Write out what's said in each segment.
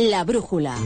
La brújula.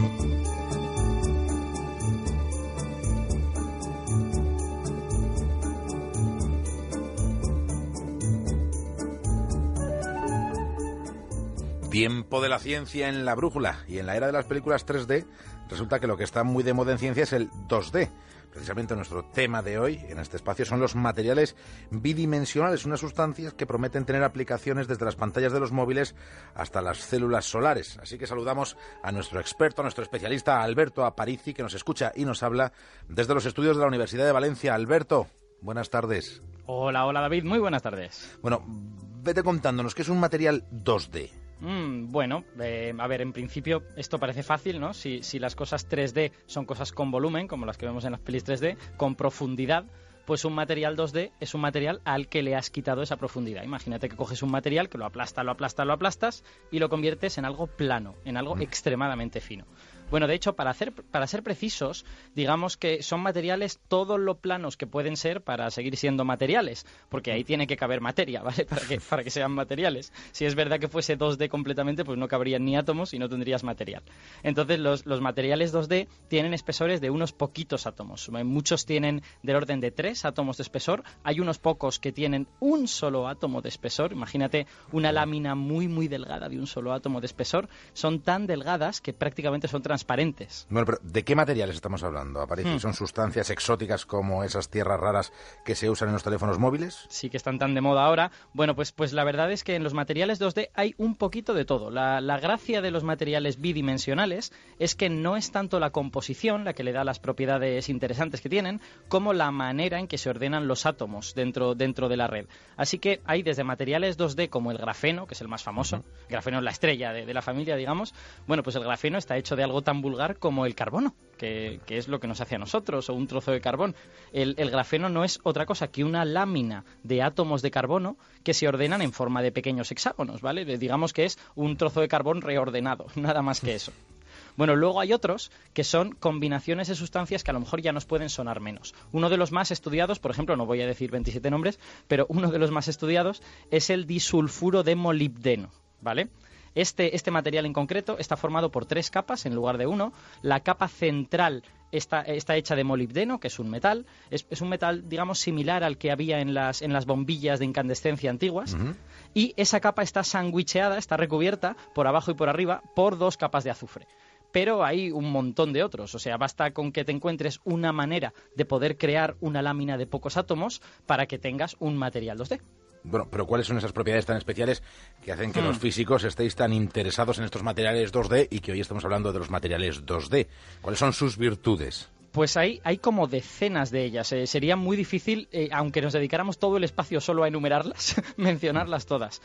Tiempo de la ciencia en la brújula y en la era de las películas 3D resulta que lo que está muy de moda en ciencia es el 2D. Precisamente nuestro tema de hoy en este espacio son los materiales bidimensionales, unas sustancias que prometen tener aplicaciones desde las pantallas de los móviles hasta las células solares. Así que saludamos a nuestro experto, a nuestro especialista Alberto Aparici, que nos escucha y nos habla desde los estudios de la Universidad de Valencia. Alberto, buenas tardes. Hola, hola David, muy buenas tardes. Bueno, vete contándonos qué es un material 2D. Mm, bueno, eh, a ver, en principio esto parece fácil, ¿no? Si, si las cosas 3D son cosas con volumen, como las que vemos en las pelis 3D, con profundidad, pues un material 2D es un material al que le has quitado esa profundidad. Imagínate que coges un material que lo aplasta, lo aplasta, lo aplastas y lo conviertes en algo plano, en algo extremadamente fino. Bueno, de hecho, para, hacer, para ser precisos, digamos que son materiales todos lo planos que pueden ser para seguir siendo materiales, porque ahí tiene que caber materia, ¿vale? Para que, para que sean materiales. Si es verdad que fuese 2D completamente, pues no cabrían ni átomos y no tendrías material. Entonces, los, los materiales 2D tienen espesores de unos poquitos átomos. Muchos tienen del orden de 3 átomos de espesor. Hay unos pocos que tienen un solo átomo de espesor. Imagínate una lámina muy, muy delgada de un solo átomo de espesor. Son tan delgadas que prácticamente son transparentes transparentes. Bueno, pero ¿de qué materiales estamos hablando? Aparece, Hmm. ¿Son sustancias exóticas como esas tierras raras que se usan en los teléfonos móviles? sí que están tan de moda ahora. Bueno, pues, pues la verdad es que en los materiales 2D hay un poquito de todo. La, la gracia de los materiales bidimensionales es que no es tanto la composición la que le da las propiedades interesantes que tienen, como la manera en que se ordenan los átomos dentro, dentro de la red. Así que hay desde materiales 2D como el grafeno, que es el más famoso, el grafeno es la estrella de, de la familia, digamos. Bueno, pues el grafeno está hecho de algo tan vulgar como el carbono, que, es lo que nos hace a nosotros, o un trozo de carbón. El, grafeno no es otra cosa que una lámina de átomos de carbono que se ordenan en forma de pequeños hexágonos, ¿vale? Digamos que es un trozo de carbón reordenado, nada más que eso. Bueno, luego hay otros que son combinaciones de sustancias que a lo mejor ya nos pueden sonar menos. Uno de los más estudiados, por ejemplo, no voy a decir 27 nombres, pero uno de los más estudiados es el disulfuro de molibdeno, ¿vale? Este, este material en concreto está formado por tres capas en lugar de uno. La capa central está, está hecha de molibdeno, que es un metal. Es, es un metal, digamos, similar al que había en las, en las bombillas de incandescencia antiguas. Y esa capa está sandwicheada, está recubierta por abajo y por arriba por dos capas de azufre pero hay un montón de otros. O sea, basta con que te encuentres una manera de poder crear una lámina de pocos átomos para que tengas un material 2D. Bueno, pero ¿cuáles son esas propiedades tan especiales que hacen que Hmm. los físicos estéis tan interesados en estos materiales 2D y que hoy estamos hablando de los materiales 2D? ¿Cuáles son sus virtudes? Pues hay, hay como decenas de ellas. Eh, sería muy difícil, eh, aunque nos dedicáramos todo el espacio solo a enumerarlas, mencionarlas todas.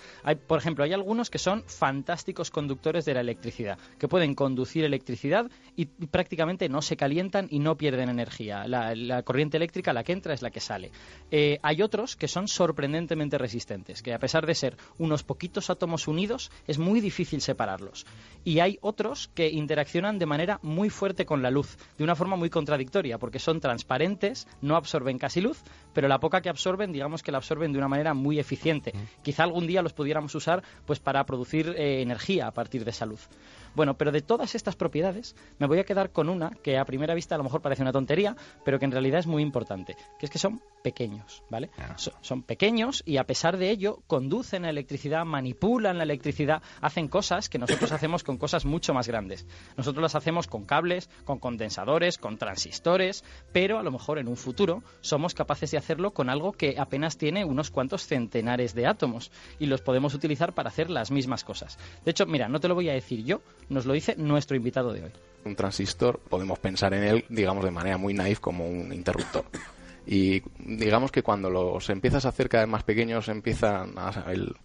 Por ejemplo, hay algunos que son fantásticos conductores de la electricidad, que pueden conducir electricidad y, prácticamente no se calientan y no pierden energía. La, la corriente eléctrica, la que entra, es la que sale. Eh, hay otros que son sorprendentemente resistentes, que a pesar de ser unos poquitos átomos unidos, es muy difícil separarlos. Y hay otros que interaccionan de manera muy fuerte con la luz, de una forma muy contradictoria, porque son transparentes, no absorben casi luz, pero la poca que absorben, digamos que la absorben de una manera muy eficiente. Quizá algún día los pudiéramos usar pues para producir eh, energía a partir de esa luz. Bueno, pero de todas estas propiedades me voy a quedar con una que a primera vista a lo mejor parece una tontería, pero que en realidad es muy importante, que es que son pequeños, ¿vale? So- son pequeños y a pesar de ello conducen la electricidad, manipulan la electricidad, hacen cosas que nosotros hacemos con cosas mucho más grandes. Nosotros las hacemos con cables, con condensadores, con transistores, pero a lo mejor en un futuro somos capaces de hacerlo con algo que apenas tiene unos cuantos centenares de átomos y los podemos utilizar para hacer las mismas cosas. De hecho, mira, no te lo voy a decir yo, nos lo dice nuestro invitado de hoy. Un transistor podemos pensar en él, digamos, de manera muy naif como un interruptor. Y digamos que cuando los empiezas a hacer cada vez más pequeños, empiezan a, el,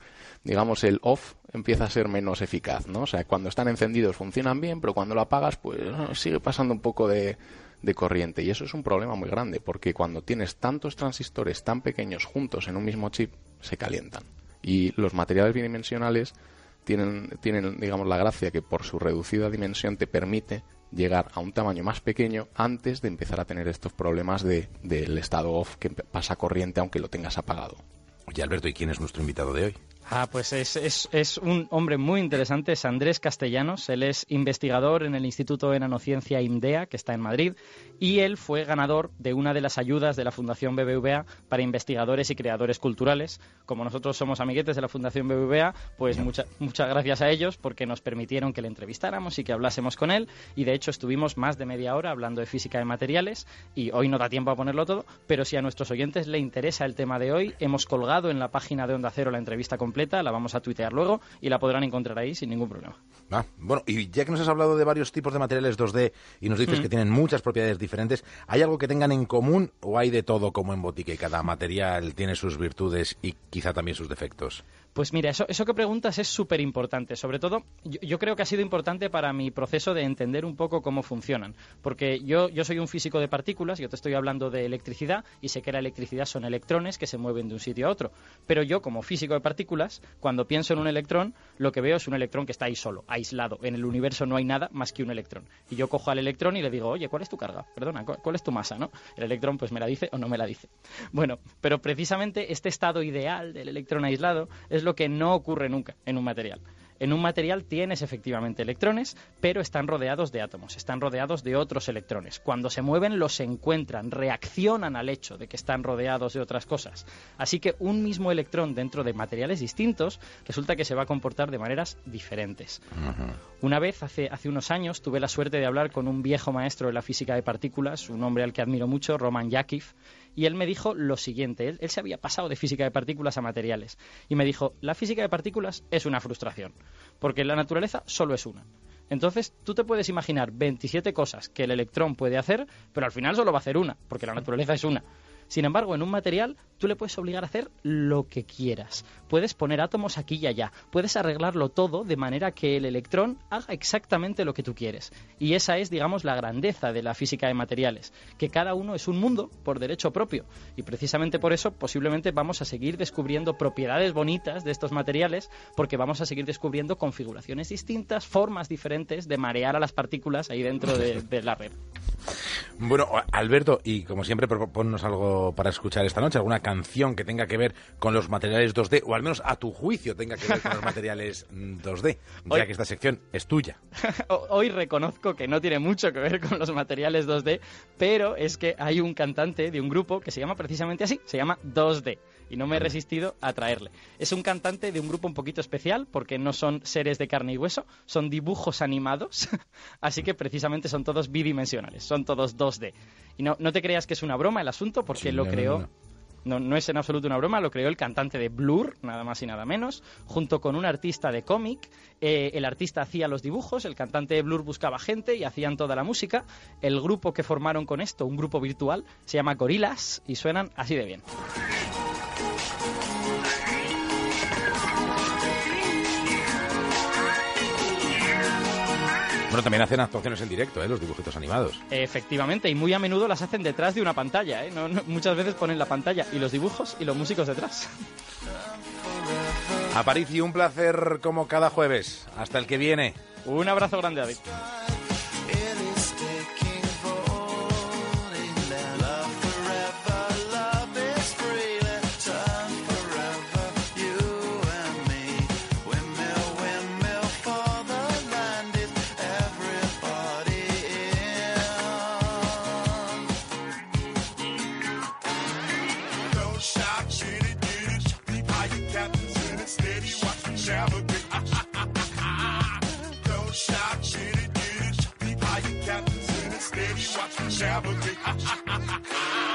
digamos, el off empieza a ser menos eficaz, ¿no? O sea, cuando están encendidos funcionan bien, pero cuando lo apagas, pues eh, sigue pasando un poco de, de corriente. Y eso es un problema muy grande, porque cuando tienes tantos transistores tan pequeños juntos en un mismo chip, se calientan. Y los materiales bidimensionales tienen, tienen, digamos, la gracia que por su reducida dimensión te permite llegar a un tamaño más pequeño antes de empezar a tener estos problemas de, del estado off que pasa corriente aunque lo tengas apagado. Oye, Alberto, ¿y quién es nuestro invitado de hoy? Ah, pues es, es, es, un hombre muy interesante, es Andrés Castellanos. Él es investigador en el Instituto de Nanociencia IMDEA, que está en Madrid, y él fue ganador de una de las ayudas de la Fundación BBVA para investigadores y creadores culturales. Como nosotros somos amiguetes de la Fundación BBVA, pues muchas gracias a ellos porque nos permitieron que le entrevistáramos y que hablásemos con él. Y de hecho estuvimos más de media hora hablando de física de materiales y hoy no da tiempo a ponerlo todo, pero si a nuestros oyentes le interesa el tema de hoy, hemos colgado en la página de Onda Cero la entrevista completa la vamos a tuitear luego y la podrán encontrar ahí sin ningún problema. Ah, bueno, y ya que nos has hablado de varios tipos de materiales 2D y nos dices mm. que tienen muchas propiedades diferentes, ¿hay algo que tengan en común o hay de todo como en botique? Cada material tiene sus virtudes y quizá también sus defectos. Pues mira, eso, eso que preguntas es súper importante. Sobre todo, yo, creo que ha sido importante para mi proceso de entender un poco cómo funcionan. Porque yo, soy un físico de partículas, yo te estoy hablando de electricidad y sé que la electricidad son electrones que se mueven de un sitio a otro. Pero yo, como físico de partículas, cuando pienso en un electrón, lo que veo es un electrón que está ahí solo, aislado. En el universo no hay nada más que un electrón. Y yo cojo al electrón y le digo, oye, ¿cuál es tu carga? Perdona, ¿cuál es tu masa? ¿no? El electrón pues me la dice o no me la dice. Bueno, pero precisamente este estado ideal del electrón aislado es lo que no ocurre nunca en un material. En un material tienes efectivamente electrones, pero están rodeados de átomos, están rodeados de otros electrones. Cuando se mueven los encuentran, reaccionan al hecho de que están rodeados de otras cosas. Así que un mismo electrón dentro de materiales distintos resulta que se va a comportar de maneras diferentes. Una vez, hace, hace unos años, tuve la suerte de hablar con un viejo maestro de la física de partículas, un hombre al que admiro mucho, Roman Yakif, y él me dijo lo siguiente, él, se había pasado de física de partículas a materiales, y me dijo, la física de partículas es una frustración, porque la naturaleza solo es una. Entonces, tú te puedes imaginar 27 cosas que el electrón puede hacer, pero al final solo va a hacer una, porque la naturaleza es una. Sin embargo, en un material tú le puedes obligar a hacer lo que quieras. Puedes poner átomos aquí y allá. Puedes arreglarlo todo de manera que el electrón haga exactamente lo que tú quieres. Y esa es, digamos, la grandeza de la física de materiales, que cada uno es un mundo por derecho propio. Y precisamente por eso posiblemente vamos a seguir descubriendo propiedades bonitas de estos materiales, porque vamos a seguir descubriendo configuraciones distintas, formas diferentes de marear a las partículas ahí dentro de, de la red. Bueno, Alberto, y como siempre, proponnos algo para escuchar esta noche, alguna canción que tenga que ver con los materiales 2D, o al menos a tu juicio tenga que ver con los materiales 2D, ya que esta sección es tuya. Hoy reconozco que no tiene mucho que ver con los materiales 2D, pero es que hay un cantante de un grupo que se llama precisamente así, se llama 2D y no me he resistido a traerle. Es un cantante de un grupo un poquito especial porque no son seres de carne y hueso, son dibujos animados, así que precisamente son todos bidimensionales, son todos 2D. Y no, no te creas que es una broma el asunto porque lo creó... No, no, es en absoluto una broma, lo creó el cantante de Blur, nada más y nada menos, junto con un artista de cómic. Eh, el artista hacía los dibujos, el cantante de Blur buscaba gente y hacían toda la música. El grupo que formaron con esto, un grupo virtual, se llama Gorillaz y suenan así de bien. Bueno, también hacen actuaciones en directo, ¿eh? los dibujitos animados. Efectivamente, y muy a menudo las hacen detrás de una pantalla. ¿eh? muchas veces ponen la pantalla y los dibujos y los músicos detrás. Aparicio, un placer como cada jueves. Hasta el que viene. Un abrazo grande, David. shots, sabotage.